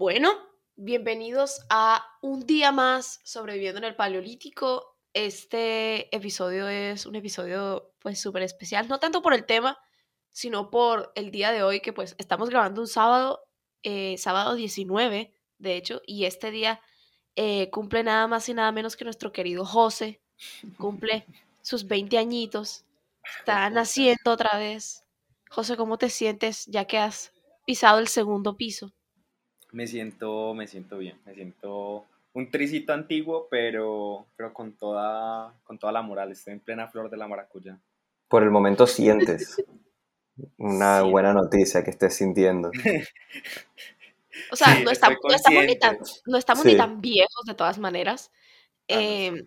Bueno, bienvenidos a un día más sobreviviendo en el Paleolítico. Este episodio es un episodio pues súper especial, no tanto por el tema, sino por el día de hoy que pues estamos grabando un sábado, eh, sábado 19, de hecho, y este día eh, cumple nada más y nada menos que nuestro querido José, cumple sus 20 añitos, está naciendo otra vez. José, ¿cómo te sientes ya que has pisado el segundo piso? Me siento, me siento bien, me siento un tricito antiguo, pero, pero con, toda, con toda la moral, estoy en plena flor de la maracuyá. Por el momento sientes una buena noticia que estés sintiendo. O sea, no, estamos, ni tan, no estamos ni tan viejos de todas maneras. Ah, em,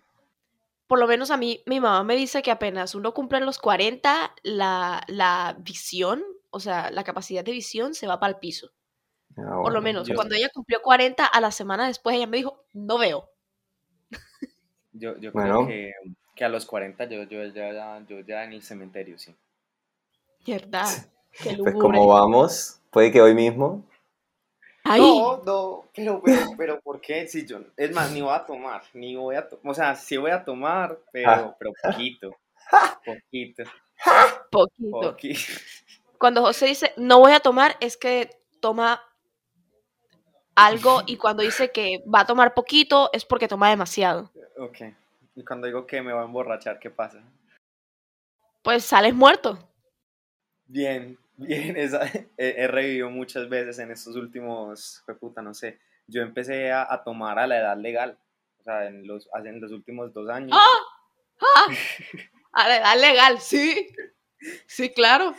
por lo menos a mí, mi mamá me dice que apenas uno cumple los 40, la, la visión, o sea, la capacidad de visión se va para el piso. Ah, Por lo menos, cuando ella cumplió 40, a la semana después ella me dijo, no veo. Yo, yo creo que, que, a los 40 yo, yo, ya, yo ya en el cementerio, sí. ¿Verdad? pues como vamos, puede que hoy mismo. No, no, pero, pero, pero, ¿por qué? Si yo, es más, ni voy a tomar, ni voy a tomar, o sea, sí voy a tomar, pero, ah. pero poquito, poquito. Poquito. Poquito. Cuando José dice, no voy a tomar, es que toma algo y cuando dice que va a tomar poquito es porque toma demasiado. Ok. Y cuando digo que me va a emborrachar, ¿qué pasa? Pues sales muerto. Bien, bien. he, revivido muchas veces en estos últimos, puta, no sé. Yo empecé a, tomar a la edad legal. O sea, en los, en los últimos dos años. ¡Ah! ¡Ah! A la edad legal, sí. Sí, claro.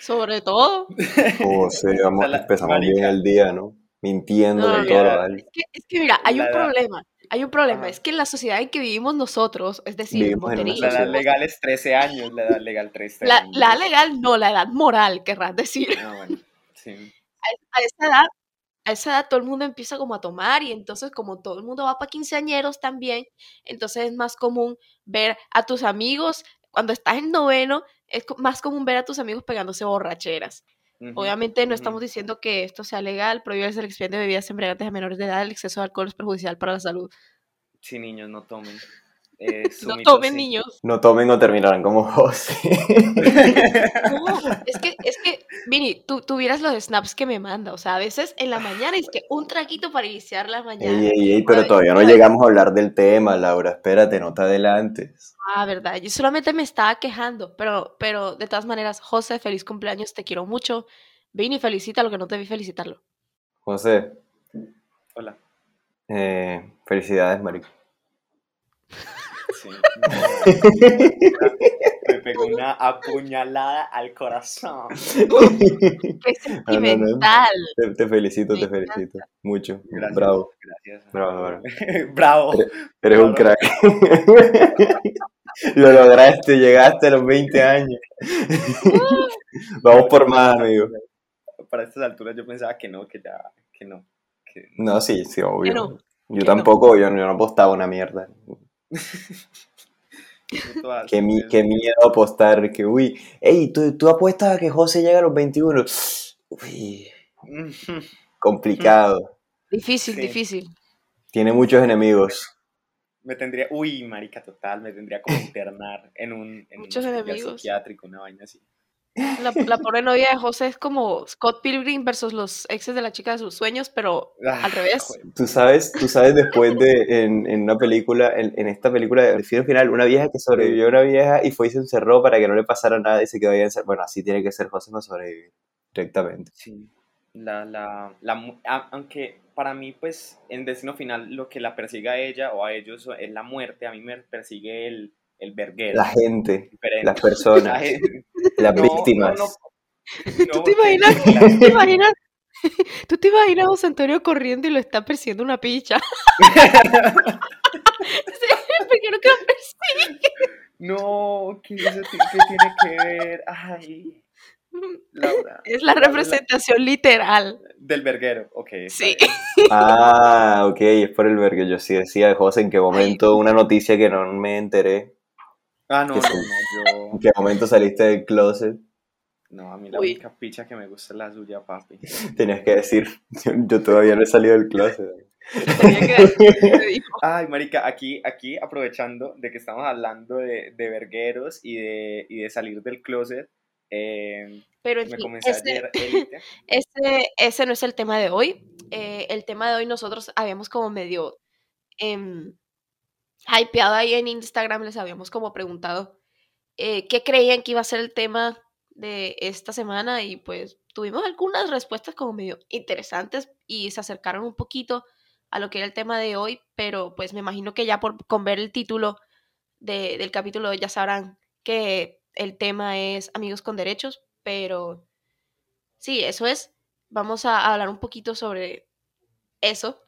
Sobre todo. O sea, vamos, empezamos bien el día, ¿no? Mintiendo no, todo. Es que, es que, mira, hay un problema. Hay un problema, es que en la sociedad en que vivimos nosotros, es decir, La edad legal es 13 años, la edad legal 13 la, años. La edad legal no, la edad moral, querrás decir. Ah, bueno, sí. a, esa edad, a esa edad todo el mundo empieza como a tomar y entonces como todo el mundo va para quinceañeros también, entonces es más común ver a tus amigos, cuando estás en noveno, es más común ver a tus amigos pegándose borracheras. Obviamente no estamos diciendo que esto sea legal, prohibirse el expendio de bebidas embriagantes a menores de edad, el exceso de alcohol es perjudicial para la salud. Sí, niños, no tomen. No tomen, niños. No tomen o terminarán como José. es que, es que, Vini, tú, tuvieras los snaps que me manda. O sea, a veces en la mañana es que un traquito para iniciar la mañana. Ey, ey, ey, pero todavía no llegamos a hablar del tema, Laura. Espérate, no te adelantes. Ah, verdad. Yo solamente me estaba quejando. Pero, pero de todas maneras, José, feliz cumpleaños, te quiero mucho. Vini, felicita lo que no te vi felicitarlo. José. Hola. Eh, felicidades, Marico. me pegó una apuñalada al corazón. Qué sentimental. Te, felicito, te felicito. Mucho. Bravo. Gracias. Bravo, bravo. Eres, un crack. Lo lograste, llegaste a los 20 años. Vamos por más, amigo. Para estas alturas yo pensaba que no, que ya, que no. No, sí, sí, obvio. Yo tampoco, yo, yo no apostaba una mierda. Qué, miedo apostar, que uy, hey, ¿tú, tú apuestas a que José llega a los 21. Uy, complicado. Difícil, difícil. Tiene muchos enemigos. Me tendría, uy, marica, total, me tendría como internar en un, en muchos enemigos. psiquiátrico, una vaina así. La, la, pobre novia de José es como Scott Pilgrim versus los exes de la chica de sus sueños, pero al ah, revés. Tú sabes, tú sabes después de en, en una película, en, en, esta película de Destino Final, una vieja que sobrevivió a una vieja y fue y se encerró para que no le pasara nada y se quedó ahí encerrado. Bueno, así tiene que ser José para sobrevivir directamente. Sí. La, la, la, aunque para mí, pues, en Destino Final lo que la persigue a ella o a ellos es la muerte, a mí me persigue el el verguero. La gente, las personas, las víctimas. ¿Tú, te imaginas, ¿Tú te imaginas? ¿Tú te imaginas a José Antonio corriendo y lo está persiguiendo una picha? ¿Por qué no que lo persigue? No, ¿qué, tiene que ver? Ay. Laura. Es la representación literal. Del verguero, ok. Sí. Ah, ok, es por el verguero. Yo sí decía, José, ¿en qué momento una noticia que no me enteré? Ah, no, no, no, ¿En qué momento saliste del closet? No, a mí la Uy. única picha que me gusta es la suya, papi. Tenías que decir, yo, yo todavía no he salido del closet. Tenía que decir, te dijo. Ay, marica, aquí, aquí aprovechando de que estamos hablando de, de vergueros y de, y de salir del closet, eh, Pero me fin, comencé ese, ayer ese, ese no es el tema de hoy. Eh, el tema de hoy nosotros habíamos como medio em, hypeado ahí en Instagram, les habíamos como preguntado eh, qué creían que iba a ser el tema de esta semana y pues tuvimos algunas respuestas como medio interesantes y se acercaron un poquito a lo que era el tema de hoy, pero pues me imagino que ya por, con ver el título de- del capítulo ya sabrán que el tema es amigos con derechos, pero sí, eso es. Vamos a hablar un poquito sobre eso.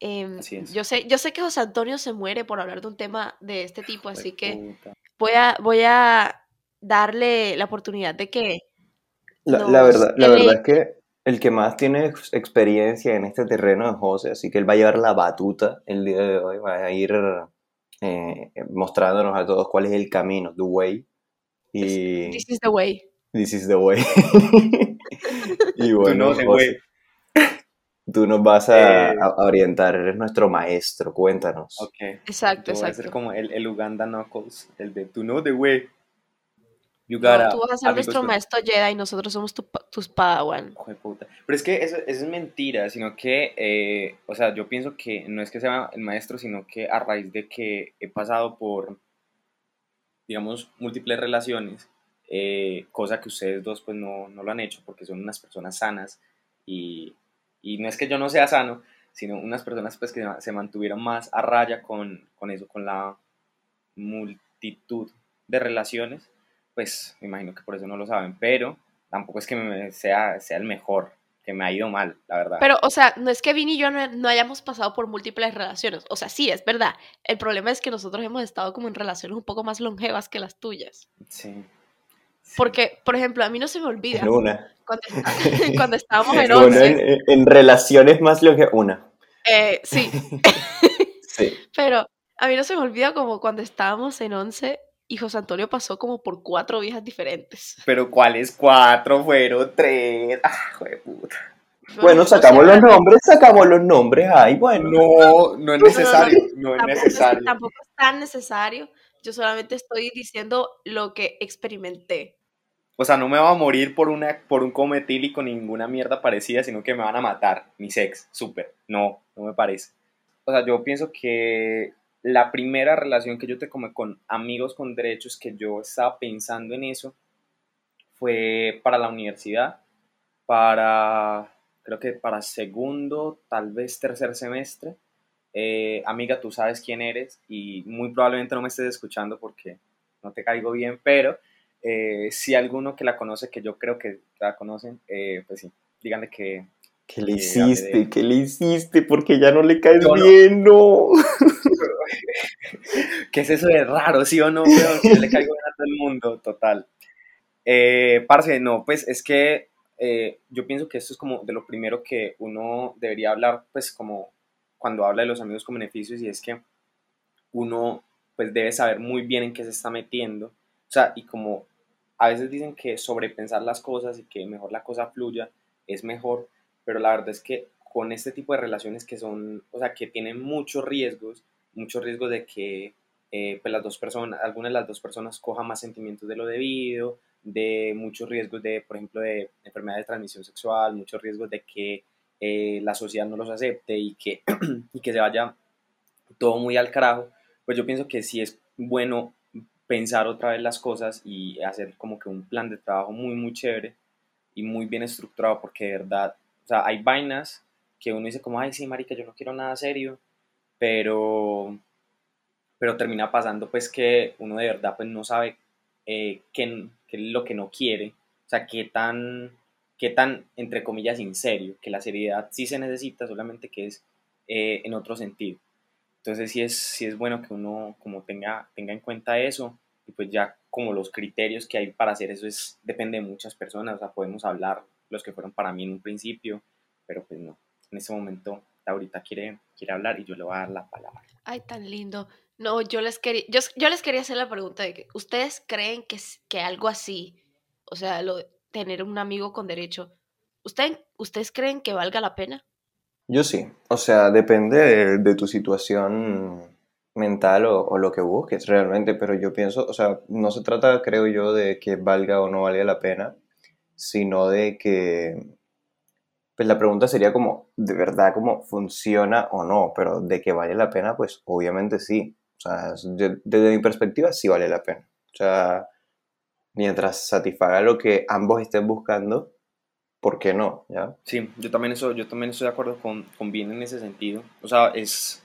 Es. yo sé, yo sé que José Antonio se muere por hablar de un tema de este tipo, así que voy a, voy a darle la oportunidad de que La, verdad, la verdad es que el que más tiene ex- experiencia en este terreno es José, así que él va a llevar la batuta el día de hoy, va a ir eh, mostrándonos a todos cuál es el camino, the way, y This is the way. this is the way. y Tú bueno, José, tú nos vas a, Eh, a- orientar, eres nuestro maestro, cuéntanos. Ok. Exacto, Yo voy a ser como el, el Uganda Knuckles, el de tú no the way. You No, gotta, tú vas a ser nuestro maestro Jedi y nosotros somos tu tus padawan. De puta. Pero es que eso, eso es mentira, sino que, eh, o sea, yo pienso que no es que sea el maestro, sino que a raíz de que he pasado por, digamos, múltiples relaciones, eh, cosa que ustedes dos pues no, no lo han hecho porque son unas personas sanas y, y no es que yo no sea sano, sino unas personas pues que se mantuvieron más a raya con, con eso, con la multitud de relaciones, pues me imagino que por eso no lo saben, pero tampoco es que me sea, sea el mejor, que me ha ido mal, la verdad. Pero, o sea, no es que Vini y yo no, no hayamos pasado por múltiples relaciones. O sea, sí, es verdad. El problema es que nosotros hemos estado como en relaciones un poco más longevas que las tuyas. sí. Porque, por ejemplo, a mí no se me olvida En una. cuando, cuando estábamos en Bueno, 11. en, relaciones más lo que una. eh, sí, Sí. pero a mí no se me olvida como cuando estábamos en 11 y José Antonio pasó como por cuatro viejas diferentes. Pero ¿cuáles cuatro? Fueron tres. Ah, hijo de puta. Bueno, sacamos los nombres, sacamos los nombres. Ay, bueno. No, no es necesario, no es tampoco es- necesario. tampoco es tan necesario. Yo solamente estoy diciendo lo que experimenté. O sea, no me va a morir por, una, por un cometílico ni ninguna mierda parecida, sino que me van a matar. Mi sex, súper. No, no me parece. O sea, yo pienso que la primera relación que yo te como con amigos con derechos que yo estaba pensando en eso fue para la universidad, para, creo que para segundo, tal vez tercer semestre. Eh, amiga, tú sabes quién eres y muy probablemente no me estés escuchando porque no te caigo bien, pero eh, si alguno que la conoce, que yo creo que la conocen, eh, pues sí, díganle que... ¿Qué le de hiciste? ¿Qué le hiciste? Porque ya no le caes Yo no. bien, no. ¿Qué es eso de raro, sí o no? weón? Que le caigo bien a todo el mundo, total. Eh, parce, no, pues es que eh, yo pienso que esto es como de lo primero que uno debería hablar, pues como cuando habla de los amigos con beneficios, y es que uno pues debe saber muy bien en qué se está metiendo. O sea, y como a veces dicen que sobrepensar las cosas y que mejor la cosa fluya es mejor, pero la verdad es que con este tipo de relaciones que son, o sea, que tienen muchos riesgos, muchos riesgos de que eh, pues las dos personas, alguna de las dos personas coja más sentimientos de lo debido, de muchos riesgos de, por ejemplo, de enfermedades de transmisión sexual, muchos riesgos de que eh, la sociedad no los acepte y que, y que se vaya todo muy al carajo, pues yo pienso que sí es bueno pensar otra vez las cosas y hacer como que un plan de trabajo muy, muy chévere y muy bien estructurado, porque de verdad, o sea, hay vainas que uno dice como, ay, sí, marica, yo no quiero nada serio, pero, pero termina pasando pues que uno de verdad pues no sabe eh, qué, es lo que no quiere, o sea, qué tan, qué tan, entre comillas, en serio, que la seriedad sí se necesita, solamente que es eh, en otro sentido. Entonces sí es, sí es bueno que uno como tenga, tenga en cuenta eso y pues ya como los criterios que hay para hacer eso es, depende de muchas personas, o sea, podemos hablar los que fueron para mí en un principio, pero pues no, en ese momento ahorita quiere, quiere hablar y yo le voy a dar la palabra. Ay, tan lindo. No, yo les quería, yo, yo les quería hacer la pregunta de que ustedes creen que, que algo así, o sea, lo tener un amigo con derecho, ¿usted, ¿ustedes creen que valga la pena? Yo sí, o sea, depende de, tu situación mental o, o, lo que busques realmente, pero yo pienso, o sea, no se trata, creo yo, de que valga o no valga la pena, sino de que, pues la pregunta sería como, ¿de verdad cómo funciona o no? Pero de que vale la pena, pues obviamente sí. O sea, desde mi perspectiva sí vale la pena. O sea, mientras satisfaga lo que ambos estén buscando, ¿por qué no? ¿Ya? Sí, yo también, eso, yo también estoy de acuerdo con, con Bien en ese sentido. O sea, es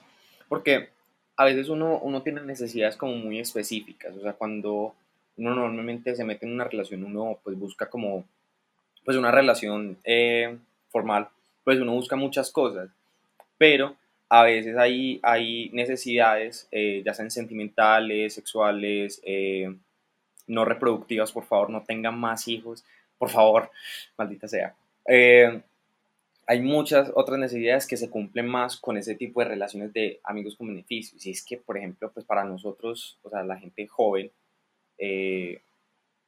porque a veces uno, uno tiene necesidades como muy específicas. O sea, cuando uno normalmente se mete en una relación, uno pues busca como pues una relación eh, formal, pues uno busca muchas cosas. Pero a veces hay, hay necesidades, eh, ya sean sentimentales, sexuales, eh, no reproductivas, por favor, no tengan más hijos, por favor, maldita sea. Eh, hay muchas otras necesidades que se cumplen más con ese tipo de relaciones de amigos con beneficios. Y es que, por ejemplo, pues para nosotros, o sea, la gente joven, eh,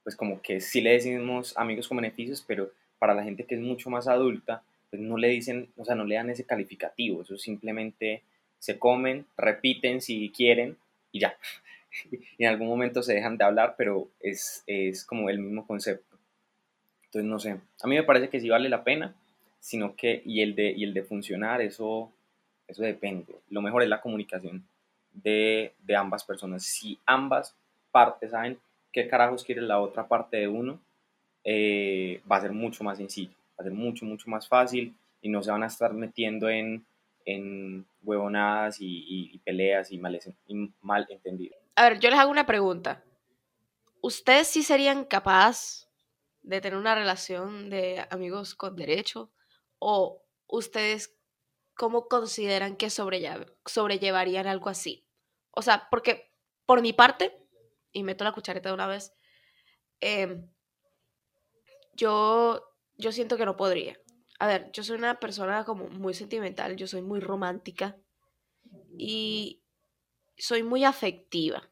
pues como que sí le decimos amigos con beneficios, pero para la gente que es mucho más adulta, pues no le dicen, o sea, no le dan ese calificativo. Eso simplemente se comen, repiten si quieren y ya. y en algún momento se dejan de hablar, pero es, es como el mismo concepto. Entonces, no sé, a mí me parece que sí vale la pena sino que, y el de, y el de funcionar, eso, eso depende. Lo mejor es la comunicación de, de ambas personas. Si ambas partes saben qué carajos quiere la otra parte de uno, eh, va a ser mucho más sencillo, va a ser mucho, mucho más fácil y no se van a estar metiendo en, en huevonadas y, y, peleas y, mal, y mal entendidos. A ver, yo les hago una pregunta. ¿Ustedes sí serían capaz de tener una relación de amigos con derecho? ¿O ustedes cómo consideran que sobrellevarían algo así? O sea, porque por mi parte, y meto la cuchareta de una vez, eh, yo, yo siento que no podría. A ver, yo soy una persona como muy sentimental, yo soy muy romántica y soy muy afectiva.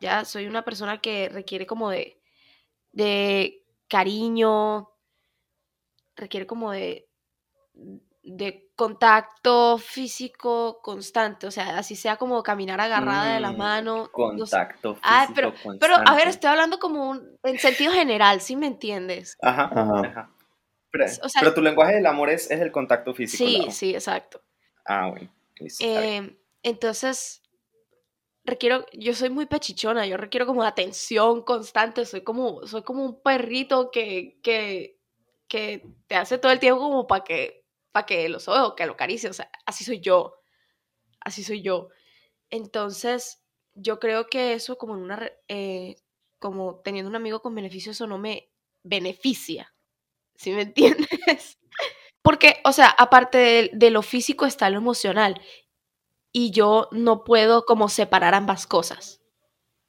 Ya, soy una persona que requiere como de cariño, requiere como de, de contacto físico constante, o sea, así sea como caminar agarrada de la Mm, mano. Contacto físico Ah, pero, pero a ver, estoy hablando como un, en sentido general, ¿sí me entiendes? Ajá, Ajá. ajá. Pero, O sea- pero tu lenguaje del amor es, es el contacto físico. Sí, Lau. sí, exacto. Ah, bueno. listo. Eh, entonces, requiero, yo soy muy pechichona, yo requiero como atención constante, soy como, soy como un perrito que, que, que te hace todo el tiempo como para que, para que lo sobe o que lo acaricie, o sea, así soy yo, así soy yo. Entonces, yo creo que eso como en una, eh, como teniendo un amigo con beneficio, eso no me beneficia, ¿sí me entiendes? Porque, o sea, aparte de lo físico está lo emocional y yo no puedo como separar ambas cosas.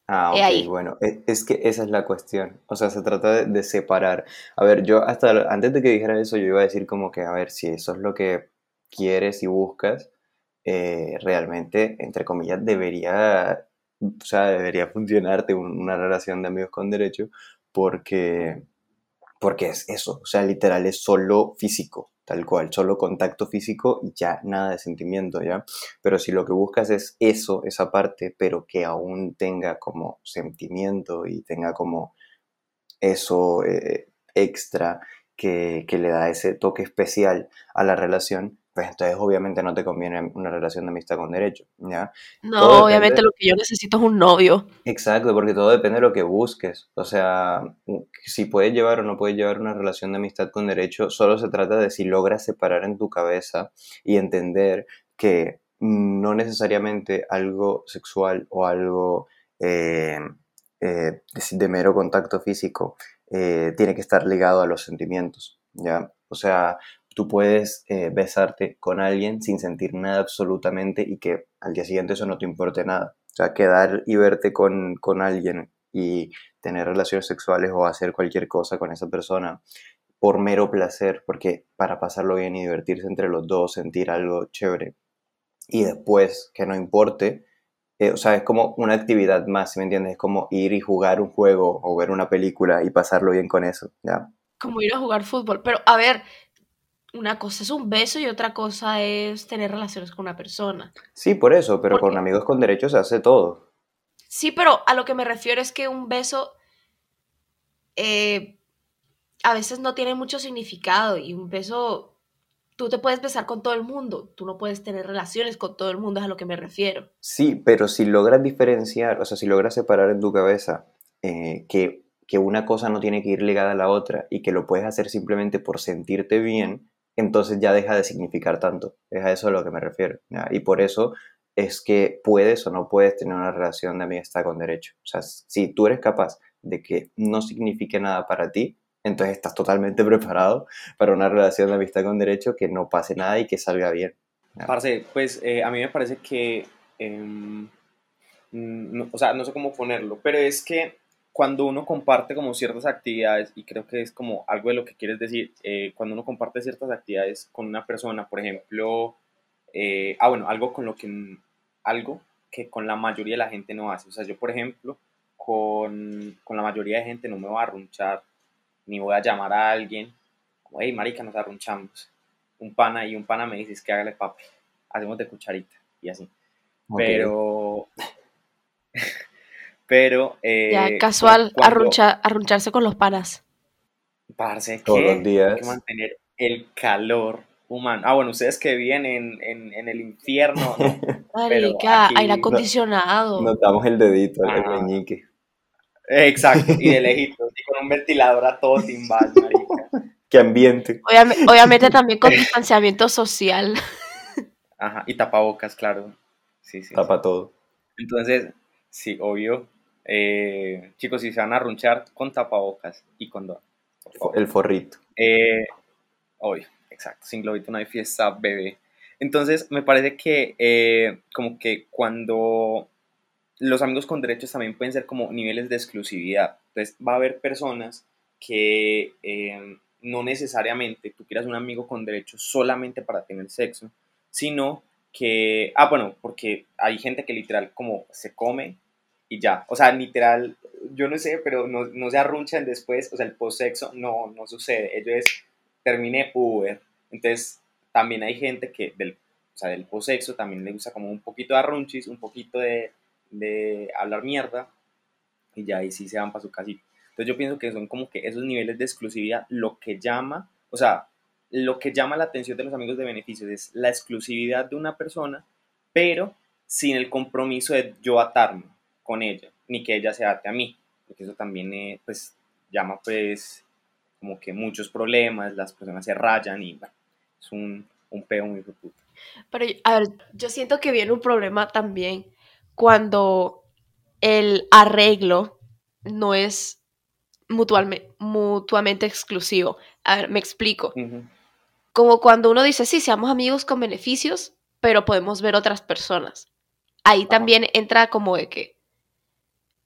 Ah, ok, ahí. bueno, e- es que esa es la cuestión. O sea, se trata de, de separar. A ver, yo hasta antes de que dijera eso, yo iba a decir como que, a ver, si eso es lo que quieres y buscas, eh, realmente, entre comillas, debería, o sea, debería funcionarte un- una relación de amigos con derecho, porque, porque es eso, o sea, literal es solo físico, tal cual, solo contacto físico y ya nada de sentimiento, ¿ya? Pero si lo que buscas es eso, esa parte, pero que aún tenga como sentimiento y tenga como eso eh, extra que, que le da ese toque especial a la relación, pues entonces obviamente no te conviene una relación de amistad con derecho, ¿ya? No, Todo obviamente depende- lo que yo necesito es un novio. Exacto, porque todo depende de lo que busques. O sea, si puedes llevar o no puedes llevar una relación de amistad con derecho, solo se trata de si logras separar en tu cabeza y entender que no necesariamente algo sexual o algo eh, eh, de, de mero contacto físico eh, tiene que estar ligado a los sentimientos, ¿ya? O sea, tú puedes eh, besarte con alguien sin sentir nada absolutamente y que al día siguiente eso no te importe nada. O sea, quedar y verte con, con alguien y tener relaciones sexuales o hacer cualquier cosa con esa persona por mero placer, porque para pasarlo bien y divertirse entre los dos, sentir algo chévere, y después que no importe, eh, o sea, es como una actividad más, ¿me entiendes? Es como ir y jugar un juego o ver una película y pasarlo bien con eso, ¿ya? Como ir a jugar fútbol. Pero, a ver, una cosa es un beso y otra cosa es tener relaciones con una persona. Sí, por eso, pero con amigos con derechos se hace todo. Sí, pero a lo que me refiero es que un beso eh, a veces no tiene mucho significado y un beso, tú te puedes besar con todo el mundo, tú no puedes tener relaciones con todo el mundo, es a lo que me refiero. Sí, pero si logras diferenciar, o sea, si logras separar en tu cabeza eh, que, que una cosa no tiene que ir ligada a la otra y que lo puedes hacer simplemente por sentirte bien, entonces ya deja de significar tanto. Es a eso a lo que me refiero. Y por eso es que puedes o no puedes tener una relación de amistad con derecho. O sea, si tú eres capaz de que no signifique nada para ti, entonces estás totalmente preparado para una relación de amistad con derecho que no pase nada y que salga bien. Parce, pues eh, a mí me parece que, em, o sea, no sé cómo ponerlo, pero es que cuando uno comparte como ciertas actividades, y creo que es como algo de lo que quieres decir, eh, cuando uno comparte ciertas actividades con una persona, por ejemplo, eh, ah, bueno, algo con lo que, algo que con la mayoría de la gente no hace. O sea, yo, por ejemplo, con, con la mayoría de gente no me voy a arrunchar, ni voy a llamar a alguien, como, hey, marica, nos arrunchamos. Un pana y un pana me dices que hágale papi, hacemos de cucharita, y así. Pero... Pero. Eh, ya, casual, arruncharse con los panas. Parce, Todos los días. Hay que mantener el calor humano. Ah, bueno, ustedes que viven en, en, el infierno. ¿no? Marica, aire acondicionado. Notamos el dedito, el meñique. Exacto, y de lejitos, y con un ventilador a todo timbal, marica. Qué ambiente. Obviamente, también con distanciamiento social. Ajá, y tapabocas, claro. Sí, sí. Tapa todo. Entonces, sí, obvio, eh, chicos, si se van a runchar con tapabocas y con El forrito. Eh, obvio, exacto. Sin globito no hay fiesta, bebé. Entonces, me parece que eh, como que cuando los amigos con derechos también pueden ser como niveles de exclusividad. Entonces, va a haber personas que no necesariamente tú quieras un amigo con derechos solamente para tener sexo, sino que, ah, bueno, porque hay gente que literal como se come y ya. O sea, literal, yo no sé, pero no, no se arrunchan después, o sea, el post-sexo no, no sucede. Ellos es, terminé Uber. Entonces, también hay gente que del, o sea, del post-sexo también le gusta como un poquito de arrunchis, un poquito de, de hablar mierda, y ya ahí sí se van para su casita. Entonces yo pienso que son como que esos niveles de exclusividad lo que llama, o sea, lo que llama la atención de los amigos de beneficios es la exclusividad de una persona, pero sin el compromiso de yo atarme con ella, ni que ella se ate a mí, porque eso también eh, pues llama pues como que muchos problemas, las personas se rayan y bueno, es un, un peo muy puto. Pero a ver, yo siento que viene un problema también cuando el arreglo no es mutuamente, mutuamente exclusivo. A ver, me explico. Como cuando uno dice, sí, seamos amigos con beneficios, pero podemos ver otras personas. Ahí también entra como de que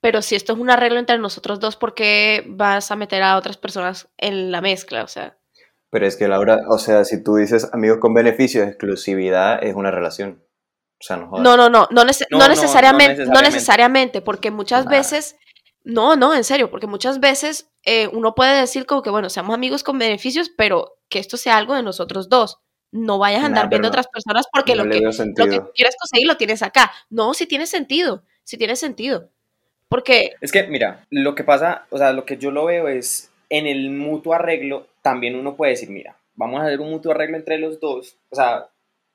pero si esto es un arreglo entre nosotros dos, ¿por qué vas a meter a otras personas en la mezcla? O sea. Pero es que Laura, o sea, si tú dices amigos con beneficios, exclusividad es una relación. O sea, no, no, no, no, no, necesariamente, no, necesariamente, porque muchas veces, no, no, en serio, porque muchas veces eh, uno puede decir como que, bueno, seamos amigos con beneficios, pero que esto sea algo de nosotros dos. No vayas a andar viendo otras personas porque lo que, lo que quieres conseguir lo tienes acá. No, si tiene sentido, si tiene sentido. Porque... Es que, mira, lo que pasa, o sea, lo que yo lo veo es, en el mutuo arreglo, también uno puede decir, mira, vamos a hacer un mutuo arreglo entre los dos, o sea,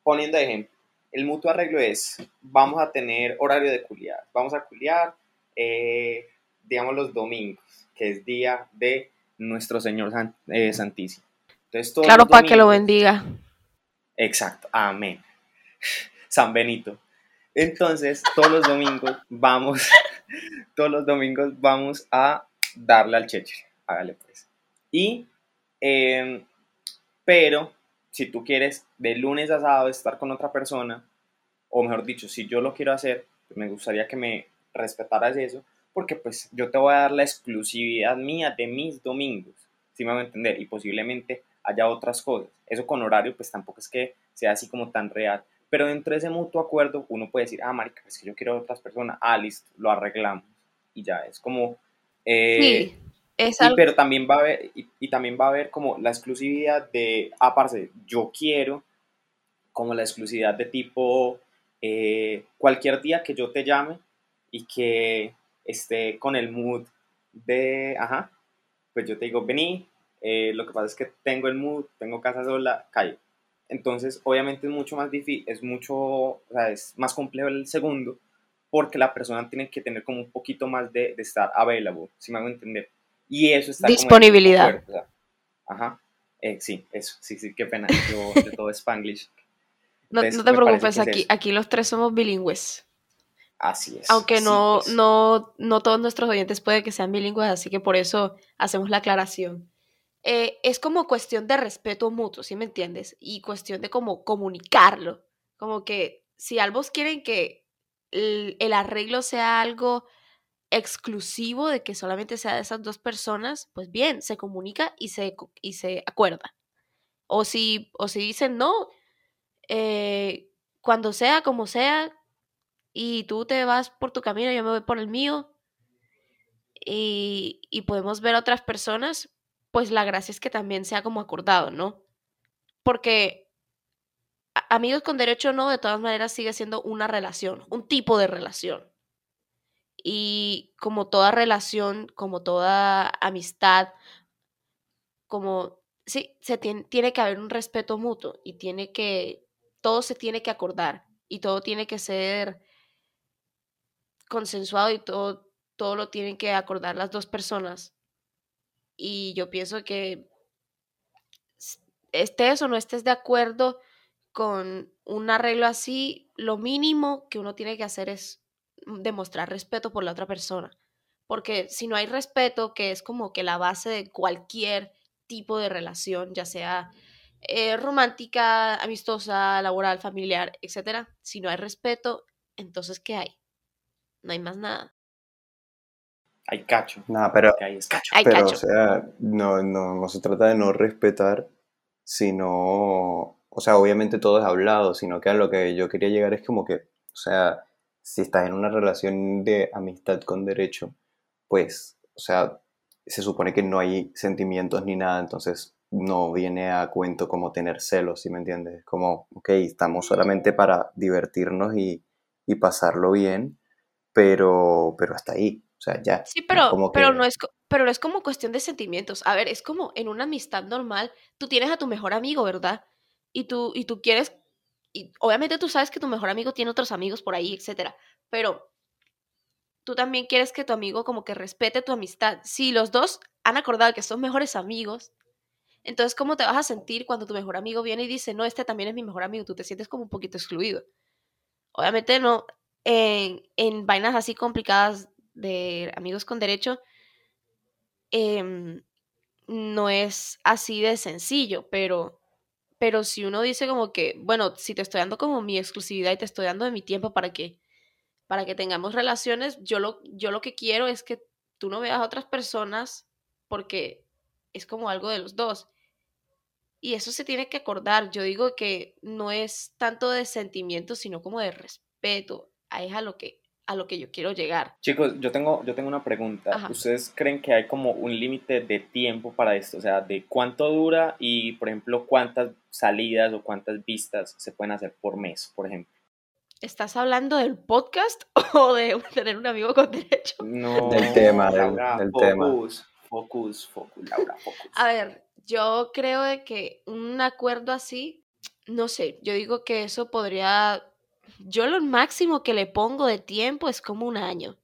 poniendo ejemplo, el mutuo arreglo es, vamos a tener horario de culiar, vamos a culiar, eh, digamos, los domingos, que es día de nuestro Señor eh, Santísimo. Entonces, claro, para que lo bendiga. Exacto, amén. San Benito. Entonces, todos los domingos vamos, todos los domingos vamos a darle al cheche. Hágale pues. Y, em, pero, si tú quieres de lunes a sábado estar con otra persona, o mejor dicho, si yo lo quiero hacer, pues me gustaría que me respetaras eso, porque pues yo te voy a dar la exclusividad mía de mis domingos, si me voy a entender, y posiblemente haya otras cosas. Eso con horario, pues tampoco es que sea así como tan real, Pero dentro de ese mutuo acuerdo, uno puede decir, ah, marica, es que yo quiero a otras personas, ah, listo, lo arreglamos. Y ya, es como... eh, Sí, es algo... pero también va a haber, y, y también va a haber como la exclusividad de, aparte, yo quiero, como la exclusividad de tipo, eh, cualquier día que yo te llame y que esté con el mood de, ajá, pues yo te digo, vení, eh, lo que pasa es que tengo el mood, tengo casa sola, calle. Entonces, obviamente es mucho más difícil, es mucho, o sea, es más complejo el segundo, porque la persona tiene que tener como un poquito más de, de estar available, si me hago entender. Y eso está como Disponibilidad. acuerdo, o sea, ajá, eh, sí, eso, sí, sí, qué pena, yo de todo Spanglish. No, Entonces, no te preocupes, es aquí, eso. aquí los tres somos bilingües. Así es. Aunque sí, no, pues. no, no todos nuestros oyentes puede que sean bilingües, así que por eso hacemos la aclaración. Eh, es como cuestión de respeto mutuo, ¿sí me entiendes? Y cuestión de como comunicarlo. Como que si ambos quieren que el, arreglo sea algo exclusivo, de que solamente sea de esas dos personas, pues bien, se comunica y se, y se acuerda. O si, o si dicen no, eh, cuando sea, como sea, y tú te vas por tu camino, yo me voy por el mío, y, y podemos ver a otras personas, pues la gracia es que también sea como acordado, ¿no? Porque amigos con derecho no, de todas maneras sigue siendo una relación, un tipo de relación. Y como toda relación, como toda amistad, como, sí, se tiene, tiene que haber un respeto mutuo y tiene que, todo se tiene que acordar y todo tiene que ser consensuado y todo, todo lo tienen que acordar las dos personas. Y yo pienso que estés o no estés de acuerdo con un arreglo así, lo mínimo que uno tiene que hacer es demostrar respeto por la otra persona. Porque si no hay respeto, que es como que la base de cualquier tipo de relación, ya sea eh, romántica, amistosa, laboral, familiar, etcétera, si no hay respeto, entonces ¿qué hay? No hay más nada. Hay cacho. Nada, pero, que hay es cacho. Hay pero cacho. o sea, no, no, no se trata de no respetar, sino, o sea, obviamente todo es hablado, sino que a lo que yo quería llegar es como que, o sea, si estás en una relación de amistad con derecho, pues, o sea, se supone que no hay sentimientos ni nada, entonces no viene a cuento como tener celos, ¿sí me entiendes? Es como, ok, estamos solamente para divertirnos y, y pasarlo bien, pero, pero hasta ahí, o sea, ya. Sí, pero, como pero, no es, pero no es como cuestión de sentimientos. A ver, es como en una amistad normal, tú tienes a tu mejor amigo, ¿verdad? Y tú, y tú quieres, y obviamente tú sabes que tu mejor amigo tiene otros amigos por ahí, etcétera, pero tú también quieres que tu amigo como que respete tu amistad. Si los dos han acordado que son mejores amigos, entonces ¿cómo te vas a sentir cuando tu mejor amigo viene y dice, no, este también es mi mejor amigo? Tú te sientes como un poquito excluido. Obviamente no, en, en vainas así complicadas de amigos con derecho, em, no es así de sencillo, pero, pero si uno dice como que, bueno, si te estoy dando como mi exclusividad y te estoy dando de mi tiempo para que, para que tengamos relaciones, yo lo, yo lo que quiero es que tú no veas a otras personas porque es como algo de los dos. Y eso se tiene que acordar. Yo digo que no es tanto de sentimiento, sino como de respeto. Es a lo que, a lo que yo quiero llegar. Chicos, yo tengo, yo tengo una pregunta. Ajá. ¿Ustedes creen que hay como un límite de tiempo para esto? O sea, de cuánto dura y, por ejemplo, cuántas salidas o cuántas vistas se pueden hacer por mes, por ejemplo. ¿Estás hablando del podcast o de tener un amigo con derecho? No, Del tema, del- Laura, del tema. focus, focus, focus, Laura, focus. A ver, yo creo de que un acuerdo así, no sé, yo digo que eso podría, yo lo máximo que le pongo de tiempo es como un año,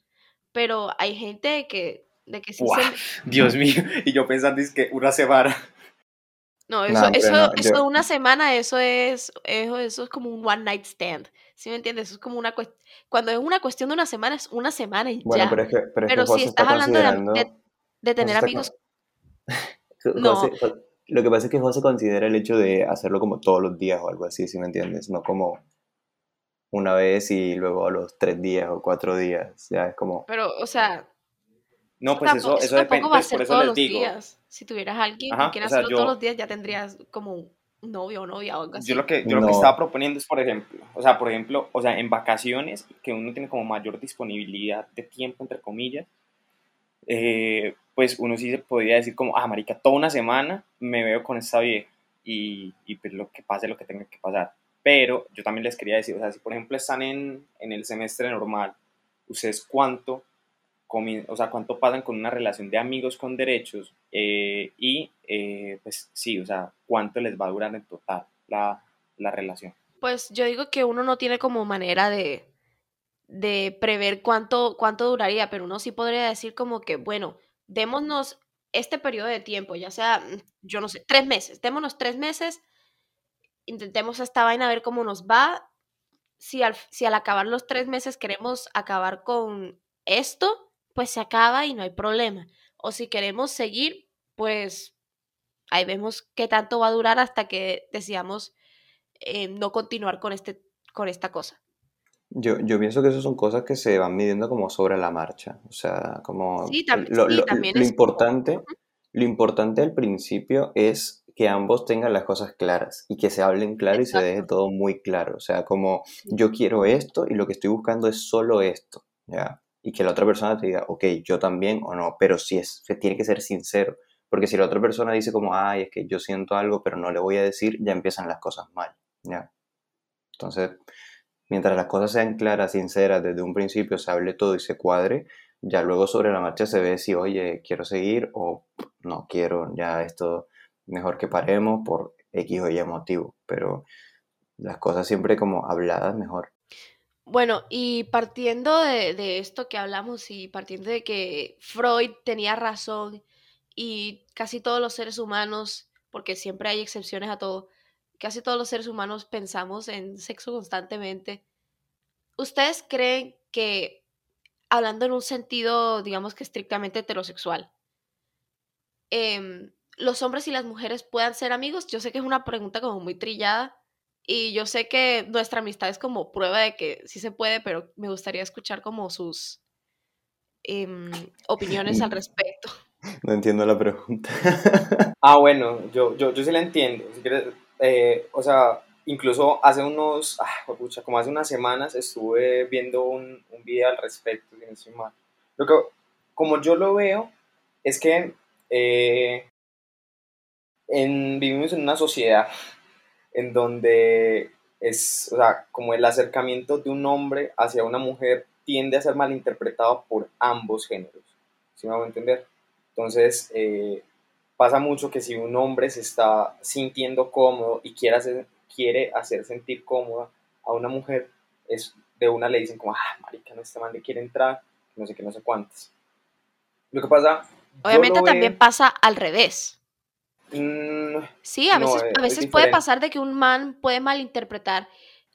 pero hay gente de que, de que sí Buah. se... Dios mío, y yo pensando es que una semana. No, eso, eso, no, eso yo- de una semana, eso es, eso, eso es como un one night stand, ¿sí me entiendes? Eso es como una cuestión, cuando es una cuestión de una semana, es una semana y Bueno, ya. pero es que, pero es que Pero si estás está hablando de, de- de tener amigos, con- No. José- lo que pasa es que José considera el hecho de hacerlo como todos los días o algo así, ¿sí me entiendes? No como una vez y luego a los tres días o cuatro días, ya es como... pero, o sea, No, pues tampoco, eso, eso depende, va a pues ser por eso todos les los digo. días. Si tuvieras a alguien Ajá, que quiera o sea, hacerlo todos yo- los días, ya tendrías como novio o novia o algo así. Yo lo que, yo lo que No. estaba proponiendo es, por ejemplo, o sea, por ejemplo, o sea, en vacaciones, que uno tiene como mayor disponibilidad de tiempo, entre comillas, eh, pues uno sí se podría decir como, ah, marica, toda una semana me veo con esta vieja y, y pues lo que pase, lo que tenga que pasar. Pero yo también les quería decir, o sea, si por ejemplo están en, en el semestre normal, ¿ustedes cuánto, o sea, cuánto pasan con una relación de amigos con derechos? Eh, y eh, pues sí, o sea, ¿cuánto les va a durar en total la, la relación? Pues yo digo que uno no tiene como manera de, de prever cuánto, cuánto duraría, pero uno sí podría decir como que, bueno, démonos este periodo de tiempo, ya sea, yo no sé, tres meses, démonos tres meses, intentemos esta vaina a ver cómo nos va. Si al, si al acabar los tres meses queremos acabar con esto, pues se acaba y no hay problema. O si queremos seguir, pues ahí vemos qué tanto va a durar hasta que decidamos eh, no continuar con, este, con esta cosa. Yo, yo pienso que eso son cosas que se van midiendo como sobre la marcha. O sea, como Sí, tam- lo, sí, lo- también lo es como- importante, lo importante al principio es que ambos tengan las cosas claras y que se hablen claro y se deje todo muy claro. O sea, como yo quiero esto y lo que estoy buscando es solo esto, ¿ya? Y que la otra persona te diga, ok, yo también o no, pero sí es, se tiene que ser sincero. Porque si la otra persona dice como, ay, es que yo siento algo, pero no le voy a decir, ya empiezan las cosas mal, ¿ya? Entonces, mientras las cosas sean claras, sinceras, desde un principio se hable todo y se cuadre, ya luego sobre la marcha se ve si, oye, quiero seguir o no quiero, ya esto mejor que paremos por X o Y motivo, pero las cosas siempre como habladas mejor. Bueno, y partiendo de, de esto que hablamos y partiendo de que Freud tenía razón y casi todos los seres humanos, porque siempre hay excepciones a todo, casi todos los seres humanos pensamos en sexo constantemente. ¿Ustedes creen que, hablando en un sentido, digamos que estrictamente heterosexual, em, los hombres y las mujeres puedan ser amigos? Yo sé que es una pregunta como muy trillada y yo sé que nuestra amistad es como prueba de que sí se puede, pero me gustaría escuchar como sus em, opiniones al respecto. No entiendo la pregunta. Ah, bueno, yo, yo, yo sí la entiendo. Si quieres, eh, o sea, incluso hace unos, ah, pucha, como hace unas semanas estuve viendo un, un video al respecto, si no estoy mal. Lo que, como yo lo veo, es que eh, en- vivimos en una sociedad en donde es, o sea, como el acercamiento de un hombre hacia una mujer tiende a ser malinterpretado por ambos géneros. ¿Sí me hago entender? Entonces, eh, pasa mucho que si un hombre se está sintiendo cómodo y quiere hacer, quiere hacer sentir cómoda a una mujer, es, de una le dicen como, ah, marica, no, este man le quiere entrar, no sé qué, no sé cuántas. Lo que pasa... Obviamente también veo- pasa al revés. Mm, Sí, a No, veces, es- a es veces puede pasar de que un man puede malinterpretar.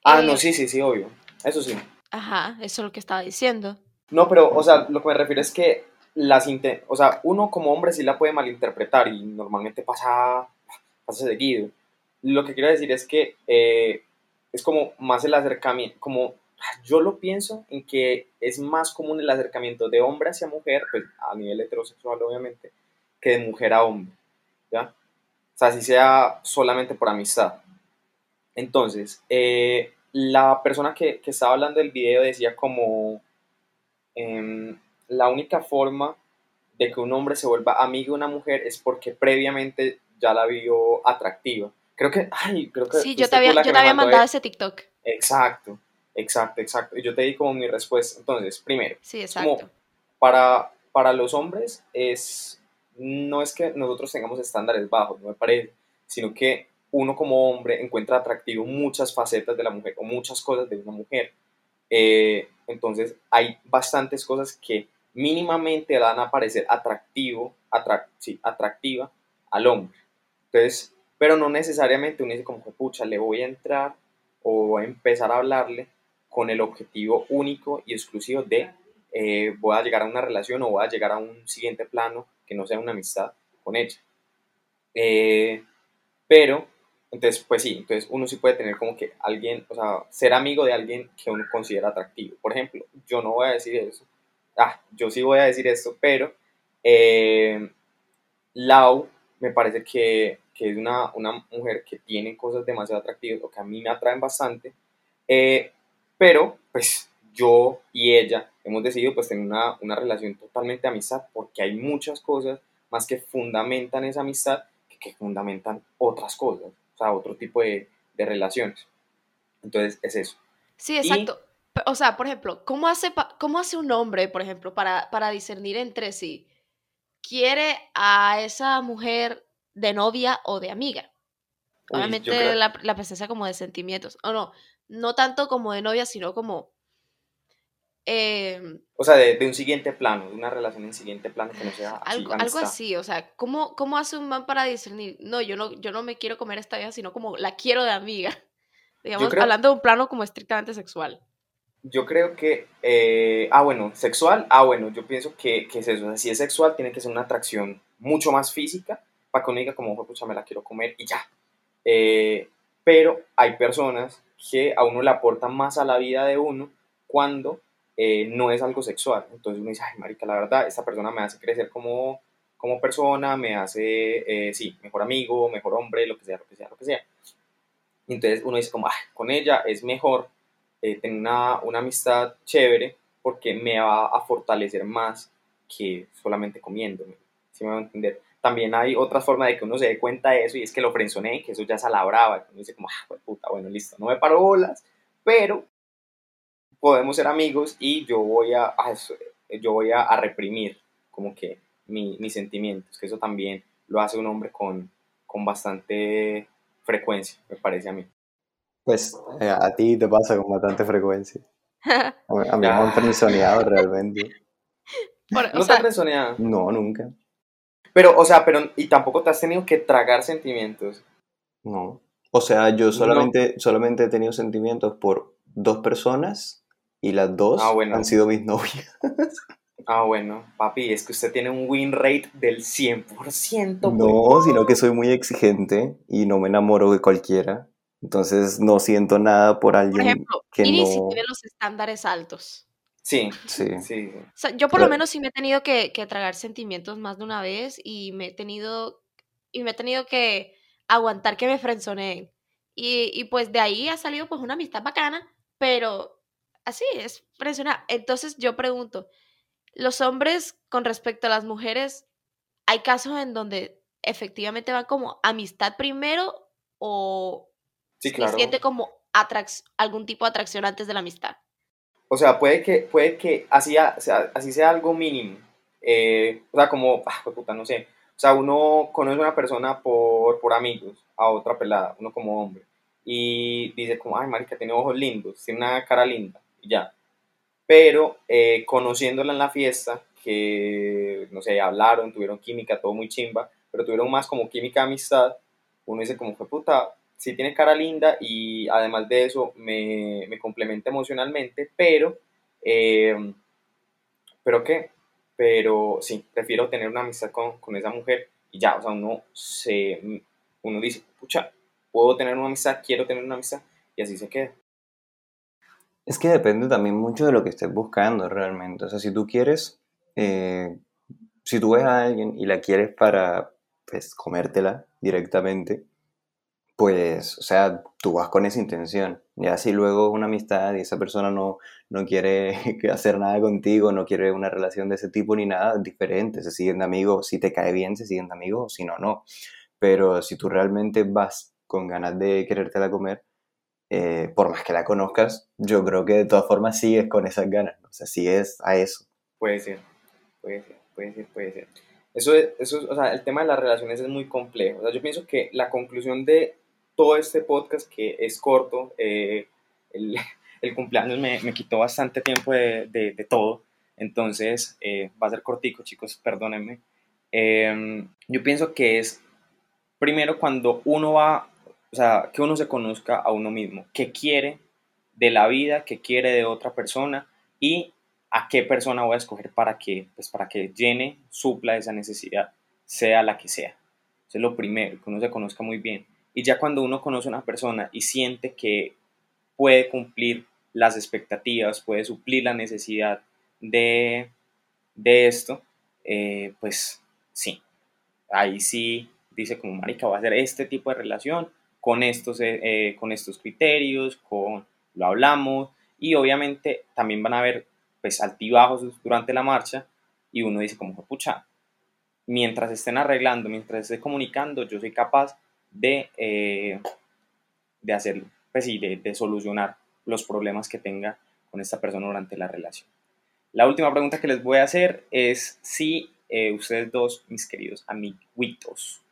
ah, eh, no, sí, sí, sí, obvio. Eso sí. Ajá, eso es lo que estaba diciendo. No, pero, o sea, lo que me refiero es que las o sea, uno como hombre sí la puede malinterpretar y normalmente pasa, pasa seguido. Lo que quiero decir es que eh, es como más el acercamiento, como yo lo pienso en que es más común el acercamiento de hombre hacia mujer, pues a nivel heterosexual obviamente, que de mujer a hombre, ¿ya? O sea, si sea solamente por amistad. Entonces, eh, la persona que, que estaba hablando del video decía como em, la única forma de que un hombre se vuelva amigo de una mujer es porque previamente ya la vio atractiva. Creo que, ay, creo que Sí, yo te había, yo te había mandado ese TikTok. Exacto, exacto, exacto. Y yo te di como mi respuesta. Entonces, primero, Sí, como para, para los hombres es, no es que nosotros tengamos estándares bajos, no me parece, sino que uno como hombre encuentra atractivo muchas facetas de la mujer o muchas cosas de una mujer. Eh, entonces hay bastantes cosas que mínimamente le van a parecer atractivo, atrac- sí, atractiva al hombre. Entonces, pero no necesariamente uno dice como, pucha, le voy a entrar o voy a empezar a hablarle con el objetivo único y exclusivo de eh, voy a llegar a una relación o voy a llegar a un siguiente plano que no sea una amistad con ella. Eh, pero, entonces, pues sí, entonces uno sí puede tener como que alguien, o sea, ser amigo de alguien que uno considera atractivo. Por ejemplo, yo no voy a decir eso, ah, yo sí voy a decir esto, pero eh, Lau me parece que, que es una, una mujer que tiene cosas demasiado atractivas o que a mí me atraen bastante, eh, pero pues yo y ella hemos decidido pues tener una, una relación totalmente de amistad porque hay muchas cosas más que fundamentan esa amistad que, que fundamentan otras cosas, o sea, otro tipo de, de relaciones. Entonces es eso. Sí, exacto. O sea, por ejemplo, ¿cómo hace, cómo hace un hombre, por ejemplo, para, para discernir entre sí? ¿Quiere a esa mujer de novia o de amiga? Obviamente la, la, presencia como de sentimientos. O no, no tanto como de novia, sino como... Em, o sea, de, de, un siguiente plano, de una relación en siguiente plano que no sea así, algo, algo así, o sea, ¿cómo, ¿cómo hace un man para discernir? No, yo no, yo no me quiero comer esta vieja, sino como la quiero de amiga. Digamos, hablando de un plano como estrictamente sexual. Yo creo que, eh, ah, bueno, sexual, ah, bueno, yo pienso que, que es eso, si es sexual, tiene que ser una atracción mucho más física, para que uno diga como, pucha, me la quiero comer y ya. Eh, pero hay personas que a uno le aportan más a la vida de uno cuando eh, no es algo sexual. Entonces uno dice, ay, marica, la verdad, esta persona me hace crecer como, como persona, me hace, sí, mejor amigo, mejor hombre, lo que sea, lo que sea, lo que sea. Entonces uno dice como, ah, con ella es mejor eh, tener una, una, amistad chévere porque me va a fortalecer más que solamente comiéndome. ¿Sí me va a entender? También hay otra forma de que uno se dé cuenta de eso y es que lo frenzoné, que eso ya es a la brava. Uno dice como, ah, puta, bueno, listo, no me paro bolas, pero podemos ser amigos y yo voy a, yo voy a, reprimir como que mi, mis sentimientos, que eso también lo hace un hombre con, con bastante frecuencia, me parece a mí. Pues eh, a ti te pasa con bastante frecuencia. A mí, me han frenzoneado realmente. ¿No te has No, nunca. Pero, o sea, pero, y tampoco te has tenido que tragar sentimientos. No. O sea, yo solamente, solamente he tenido sentimientos por dos personas y las dos ah, han sido mis novias. Ah, bueno, papi, es que usted tiene un win rate del 100%. No, sino que soy muy exigente y no me enamoro de cualquiera. Entonces no siento nada por alguien por ejemplo, que no... tiene los estándares altos. Sí, sí. sí. O sea, yo por lo menos sí me he tenido que, que, tragar sentimientos más de una vez y me he tenido, y me he tenido que aguantar que me frenzoneen. Y, y pues de ahí ha salido pues una amistad bacana, pero así es, frenzonar. Entonces yo pregunto, los hombres con respecto a las mujeres, hay casos en donde efectivamente van como amistad primero o sí, claro. siente como algún tipo de atracción antes de la amistad. O sea, puede que, puede que así, sea, así sea algo mínimo. Eh, o sea, como, ah, puta, no sé. O sea, uno conoce a una persona por, por amigos, a otra pelada, uno como hombre. Y dice como, ay, marica, tiene ojos lindos, tiene una cara linda, ya pero eh, conociéndola en la fiesta, que, no sé, hablaron, tuvieron química, todo muy chimba, pero tuvieron más como química amistad, uno dice como, fue puta, sí tiene cara linda y además de eso me, me complementa emocionalmente, pero, eh, ¿pero qué? Pero sí, prefiero tener una amistad con, con, esa mujer y ya, o sea, uno, se, uno dice, pucha, puedo tener una amistad, quiero tener una amistad y así se queda. Es que depende también mucho de lo que estés buscando realmente. O sea, si tú quieres, eh, si tú ves a alguien y la quieres para, pues, comértela directamente, pues, o sea, tú vas con esa intención. Ya si luego una amistad y esa persona no, no quiere hacer nada contigo, no quiere una relación de ese tipo ni nada, diferente. Se siguen de amigos, si te cae bien, se siguen de amigos, si no, no. Pero si tú realmente vas con ganas de querértela comer, eh, por más que la conozcas, yo creo que de todas formas sigues con esas ganas, o sea, sigues a eso. Puede ser, puede ser, puede ser, puede ser. Eso, eso, o sea, el tema de las relaciones es muy complejo. O sea, yo pienso que la conclusión de todo este podcast, que es corto, eh, el, el, cumpleaños me, me, quitó bastante tiempo de, de, de todo, entonces eh, va a ser cortico, chicos, perdónenme. Em, yo pienso que es primero cuando uno va o sea, que uno se conozca a uno mismo, qué quiere de la vida, qué quiere de otra persona y a qué persona voy a escoger para que, pues para que llene, supla esa necesidad, sea la que sea. Eso es lo primero, que uno se conozca muy bien. Y ya cuando uno conoce a una persona y siente que puede cumplir las expectativas, puede suplir la necesidad de, de esto, eh, pues sí, ahí sí dice como, marica, va a ser este tipo de relación, con estos, eh, eh, con estos criterios, con, lo hablamos, y obviamente también van a haber pues altibajos durante la marcha, y uno dice como, pucha, mientras estén arreglando, mientras esté comunicando, yo soy capaz de, eh, de hacerlo, pues sí, de, de solucionar los problemas que tenga con esta persona durante la relación. La última pregunta que les voy a hacer es si ustedes dos, mis queridos amiguitos,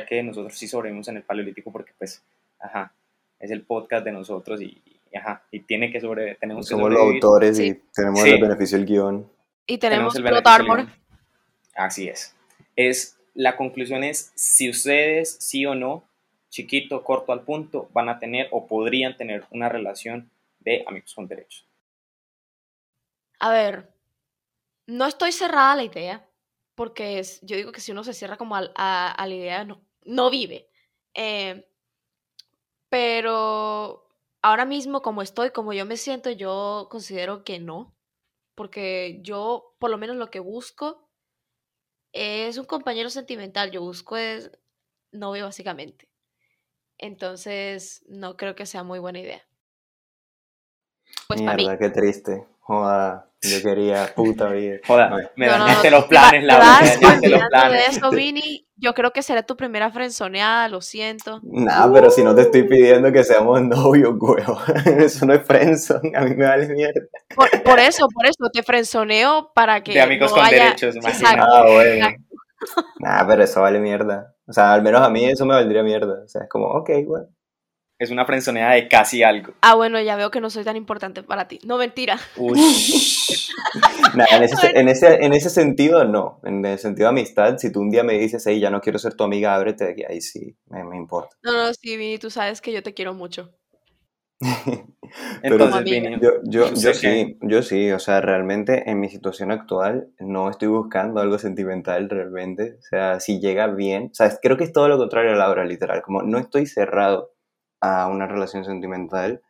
ya que nosotros sí sobrevivimos en el paleolítico porque pues, ajá, es el podcast de nosotros y, ajá, y tiene que sobre, tenemos Somos que los autores Sí. y tenemos Sí. el beneficio del guion. Y tenemos, el Plot beneficio del Armor. Así es. Es, la conclusión es si ustedes, sí o no, chiquito, corto al punto, van a tener o podrían tener una relación de amigos con derechos. A ver, no estoy cerrada a la idea, porque es, yo digo que si uno se cierra como al- a, a la idea, no, no vive. Eh, pero ahora mismo, como estoy, como yo me siento, yo considero que no, porque yo, por lo menos lo que busco es un compañero sentimental, yo busco es novio básicamente. Entonces, no creo que sea muy buena idea. Pues para mí. Mierda, qué triste. Joda, yo quería puta vida. Joda, me No, no, dañaste no, los planes, Laura, vas me los olvidando de planes. eso, Vini. Yo creo que será tu primera frenzoneada, lo siento. Nah, pero si no te estoy pidiendo que seamos novios, huevo. Eso no es friendzone, a mí me vale mierda. Por, por eso, por eso, te frenzoneo para que De amigos no con haya- derechos, imagínate. Ah, bueno. Nah, pero eso vale mierda. O sea, al menos a mí eso me valdría mierda. O sea, es como, ok, bueno. Es una frenzoneada de casi algo. Ah, bueno, ya veo que no soy tan importante para ti. No, mentira. Uy. Nah, en, ese, en, ese, en ese sentido, no. En el sentido de amistad, si tú un día me dices, hey, ya no quiero ser tu amiga, ábrete de aquí, ahí sí, me, me importa. No, no, sí, Vini, tú sabes que yo te quiero mucho. Entonces, Yo, yo, ¿Usted yo sí, yo sí, o sea, realmente en mi situación actual no estoy buscando algo sentimental realmente, o sea, si llega bien, o sea, creo que es todo lo contrario a Laura, literal, como no estoy cerrado a una relación sentimental,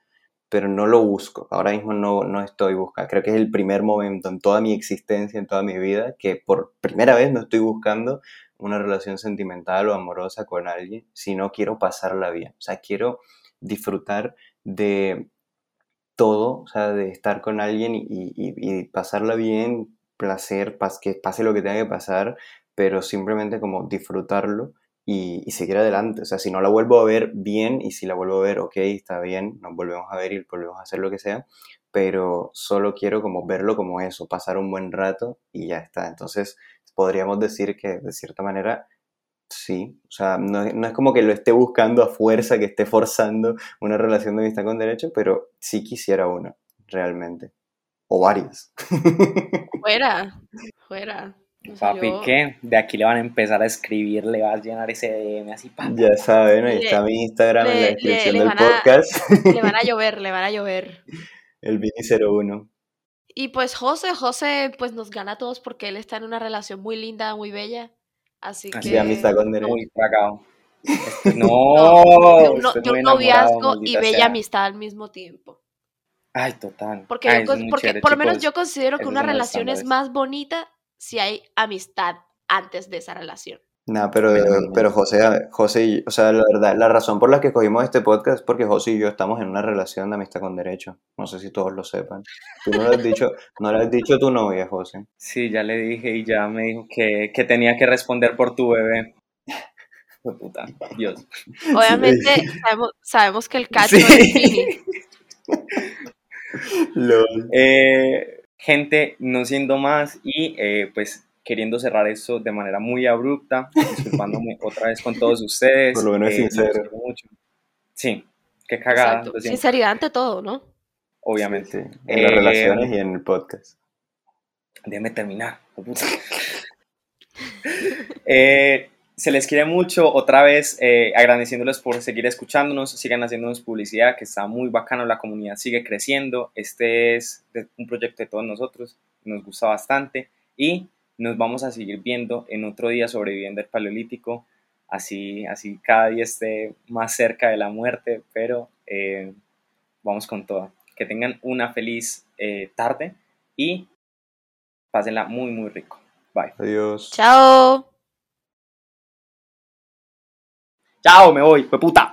pero no lo busco, ahora mismo no, no estoy buscando, creo que es el primer momento en toda mi existencia, en toda mi vida, que por primera vez no estoy buscando una relación sentimental o amorosa con alguien, sino quiero pasarla bien, o sea, quiero disfrutar de todo, o sea, de estar con alguien y, y- y pasarla bien, placer, pas- que pase lo que tenga que pasar, pero simplemente como disfrutarlo y, y seguir adelante. O sea, si no la vuelvo a ver bien y si la vuelvo a ver, ok, está bien, nos volvemos a ver y volvemos a hacer lo que sea, pero solo quiero como verlo como eso, pasar un buen rato y ya está. Entonces, podríamos decir que de cierta manera... Sí, o sea, no, no es como que lo esté buscando a fuerza, que esté forzando una relación de amistad con derecho, pero sí quisiera una, realmente. O varias. Fuera, fuera. Papi, yo- ¿qué? De aquí le van a empezar a escribir, le vas a llenar ese DM así, pa. ya saben, ahí Le- está mi Instagram en la descripción le- le del a- podcast. Le van a llover, le van a llover. El Vini01. Y pues José, José pues nos gana a todos porque él está en una relación muy linda, muy bella. Así Así que... De amistad con derecho. Muy tragado. Este- No, No, de un, no- noviazgo y bella sea. amistad al mismo tiempo. Ay, total. Porque, Ay, yo chévere, por lo menos yo considero que una relación es más bonita si hay amistad antes de esa relación. Nah, pero, pero José, José, y- o sea, la verdad, la razón por la que cogimos este podcast es porque José y yo estamos en una relación de amistad con derecho. No sé si todos lo sepan. Tú no lo has dicho, no le has dicho a tu novia, José. Sí, ya le dije y ya me dijo que, que tenía que responder por tu bebé. Puta, Dios. Obviamente sabemos, sabemos que el cacho Sí. es. Lol. Eh, gente, no siendo más y eh, pues queriendo cerrar esto de manera muy abrupta, disculpándome otra vez con todos ustedes. Por lo menos eh, sincero. mucho. Sí, qué cagada, Sinceridad ante todo, ¿no? obviamente. Sí, en las Eh, relaciones y en el podcast. Déjeme terminar. Eh, se les quiere mucho. Otra vez eh, agradeciéndoles por seguir escuchándonos. Sigan haciéndonos publicidad, que está muy bacano. La comunidad sigue creciendo. Este es un proyecto de todos nosotros. Nos gusta bastante. Y nos vamos a seguir viendo en otro día sobreviviendo el paleolítico. Así, así cada día esté más cerca de la muerte. Pero eh, vamos con todo. Que tengan una feliz eh, tarde y pásenla muy, muy rico. Bye. Adiós. Chao. Chao, me voy, fue puta.